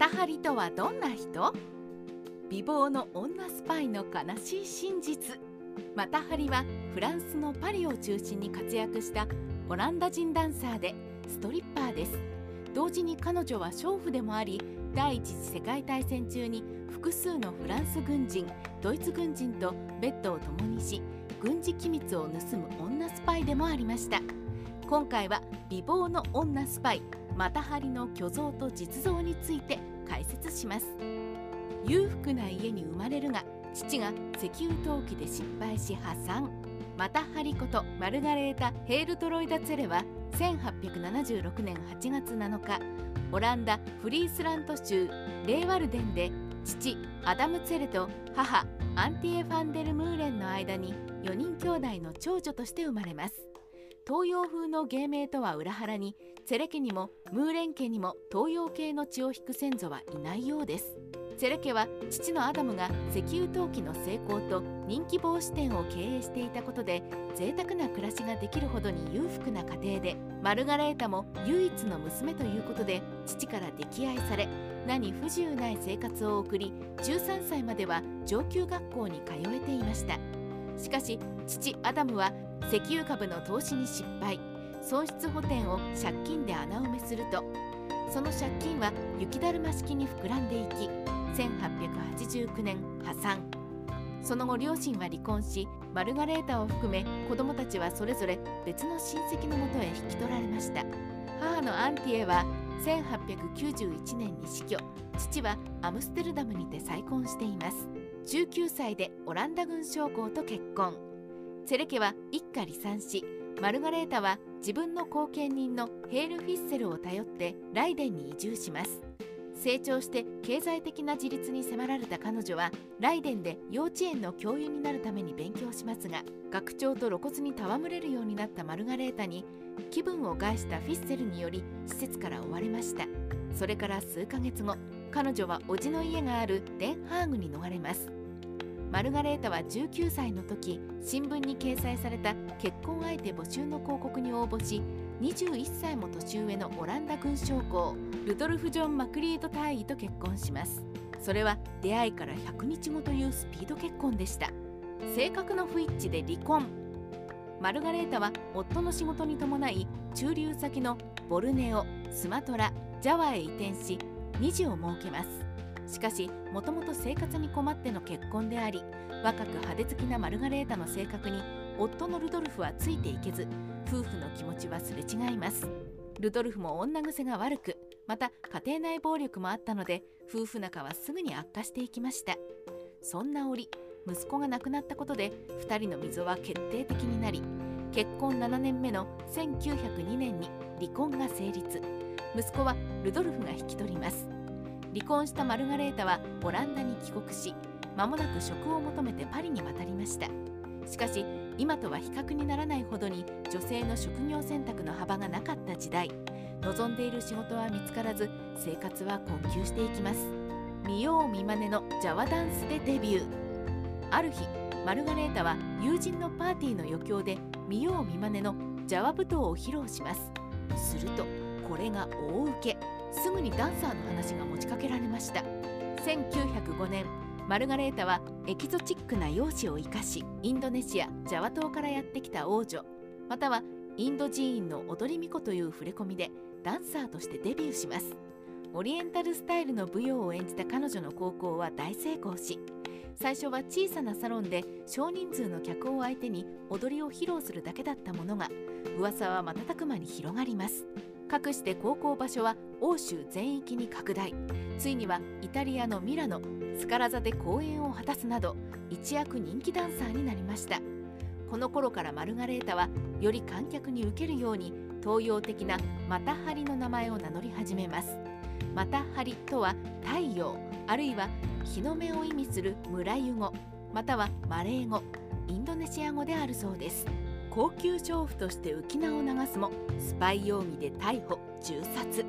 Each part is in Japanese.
タハリとはどんな人？美貌の女スパイの悲しい真実。マタハリはフランスのパリを中心に活躍したオランダ人ダンサーでストリッパーです。同時に彼女は娼婦でもあり第一次世界大戦中に複数のフランス軍人ドイツ軍人とベッドを共にし軍事機密を盗む女スパイでもありました。今回は美貌の女スパイマタハリの虚像と実像について解説します。裕福な家に生まれるが父が石油投機で失敗し破産。マタハリことマルガレータ・ヘールトロイダ・ツェレは1876年8月7日オランダ・フリースラント州レーワルデンで父アダム・ツェレと母アンティエ・ファンデル・ムーレンの間に4人兄弟の長女として生まれます。東洋風の芸名とは裏腹にツェレ家にもムーレン家にも東洋系の血を引く先祖はいないようです。ツェレ家は父のアダムが石油投機の成功と人気防止店を経営していたことで贅沢な暮らしができるほどに裕福な家庭でマルガレータも唯一の娘ということで父から溺愛され何不自由ない生活を送り13歳までは上級学校に通えていました。しかし父アダムは石油株の投資に失敗。損失補填を借金で穴埋めすると。その借金は雪だるま式に膨らんでいき1889年破産。その後両親は離婚しマルガレータを含め子供たちはそれぞれ別の親戚のもとへ引き取られました。母のアンティエは1891年に死去。父はアムステルダムにて再婚しています。19歳でオランダ軍将校と結婚。セレ家は一家離散しマルガレータは自分の後見人のヘール・フィッセルを頼ってライデンに移住します。成長して経済的な自立に迫られた彼女はライデンで幼稚園の教諭になるために勉強しますが学長と露骨に戯れるようになったマルガレータに気分を害したフィッセルにより施設から追われました。それから数ヶ月後彼女は叔父の家があるデンハーグに逃れます。マルガレータは19歳の時新聞に掲載された結婚相手募集の広告に応募し21歳も年上のオランダ軍将校ルドルフ・ジョン・マクリード大尉と結婚します。それは出会いから100日後というスピード結婚でした。性格の不一致で離婚。マルガレータは夫の仕事に伴い駐留先のボルネオスマトラジャワへ移転し2児を設けます。しかしもともと生活に困っての結婚であり若く派手好きなマルガレータの性格に夫のルドルフはついていけず夫婦の気持ちはすれ違います。ルドルフも女癖が悪くまた家庭内暴力もあったので夫婦仲はすぐに悪化していきました。そんな折息子が亡くなったことで2人の溝は決定的になり結婚7年目の1902年に離婚が成立。息子はルドルフが引き取ります。離婚したマルガレータはオランダに帰国し間もなく職を求めてパリに渡りました。しかし今とは比較にならないほどに女性の職業選択の幅がなかった時代。望んでいる仕事は見つからず生活は困窮していきます。見よう見まねのジャワダンスでデビュー。ある日マルガレータは友人のパーティーの余興で見よう見まねのジャワ舞踏を披露します。するとこれが大受け。すぐにダンサーの話が持ちかけられました。1905年マルガレータはエキゾチックな容姿を生かしインドネシアジャワ島からやってきた王女またはインド寺院の踊り巫女という触れ込みでダンサーとしてデビューします。オリエンタルスタイルの舞踊を演じた彼女の高校は大成功し最初は小さなサロンで少人数の客を相手に踊りを披露するだけだったものが噂は瞬く間に広がります。かくして高校場所は欧州全域に拡大。ついにはイタリアのミラノスカラ座で公演を果たすなど一躍人気ダンサーになりました。この頃からマルガレータはより観客に受けるように東洋的なマタハリの名前を名乗り始めます。マタハリとは太陽あるいは日の目を意味する村湯語またはマレー語インドネシア語であるそうです。高級娼婦として浮き名を流すもスパイ容疑で逮捕銃殺。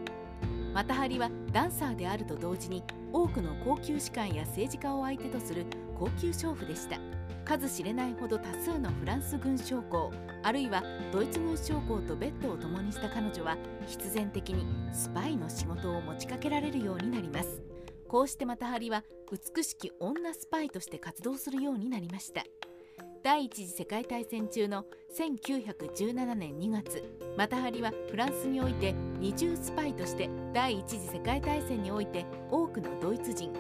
マタハリはダンサーであると同時に多くの高級士官や政治家を相手とする高級娼婦でした。数知れないほど多数のフランス軍将校あるいはドイツ軍将校とベッドを共にした彼女は必然的にスパイの仕事を持ちかけられるようになります。こうしてマタハリは美しき女スパイとして活動するようになりました。第一次世界大戦中の1917年2月マタハリはフランスにおいて二重スパイとして第一次世界大戦において多くのドイツ人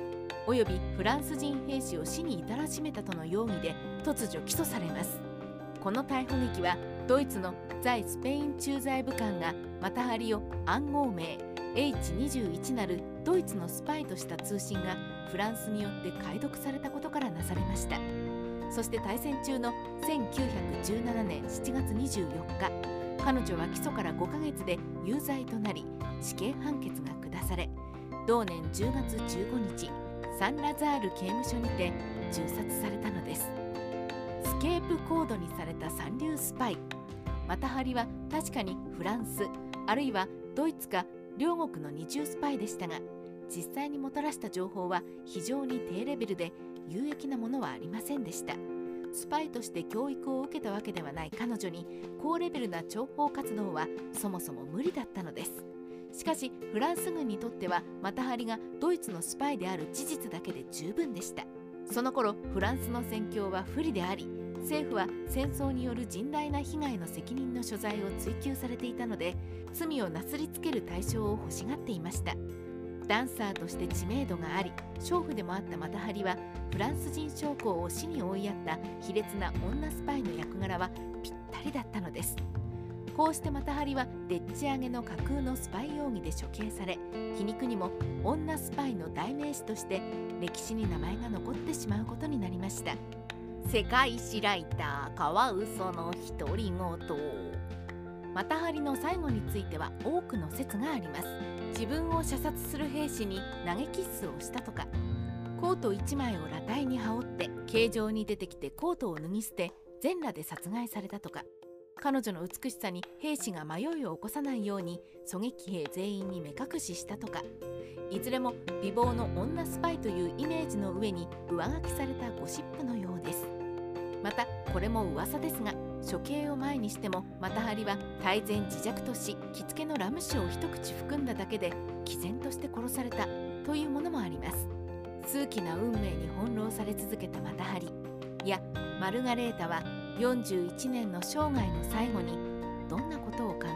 およびフランス人兵士を死に至らしめたとの容疑で突如起訴されます。この逮捕劇はドイツの在スペイン駐在武官がマタハリを暗号名 H21 なるドイツのスパイとした通信がフランスによって解読されたことからなされました。そして大戦中の1917年7月24日彼女は起訴から5ヶ月で有罪となり死刑判決が下され同年10月15日サンラザール刑務所にて銃殺されたのです。スケープコードにされた三流スパイマタハリは確かにフランスあるいはドイツか両国の二重スパイでしたが実際にもたらした情報は非常に低レベルで有益なものはありませんでした。スパイとして教育を受けたわけではない彼女に高レベルな諜報活動はそもそも無理だったのです。しかしフランス軍にとってはマタハリがドイツのスパイである事実だけで十分でした。その頃フランスの戦況は不利であり政府は戦争による甚大な被害の責任の所在を追及されていたので罪をなすりつける対象を欲しがっていました。ダンサーとして知名度があり娼婦でもあったマタハリはフランス人将校を死に追いやった卑劣な女スパイの役柄はぴったりだったのです。こうしてマタハリはでっち上げの架空のスパイ容疑で処刑され皮肉にも女スパイの代名詞として歴史に名前が残ってしまうことになりました。世界史ライターカワウソの独り言。マタハリの最後については多くの説があります。自分を射殺する兵士に投げキッスをしたとか。コート1枚を裸体に羽織って形状に出てきてコートを脱ぎ捨て全裸で殺害されたとか。彼女の美しさに兵士が迷いを起こさないように狙撃兵全員に目隠ししたとか。いずれも美貌の女スパイというイメージの上に上書きされたゴシップのようです。またこれも噂ですが処刑を前にしてもマタハリは大前自弱とし着付けのラム酒を一口含んだだけで毅然として殺されたというものもあります。数奇な運命に翻弄され続けたマタハリいやマルガレータは41年の生涯の最後にどんなことを考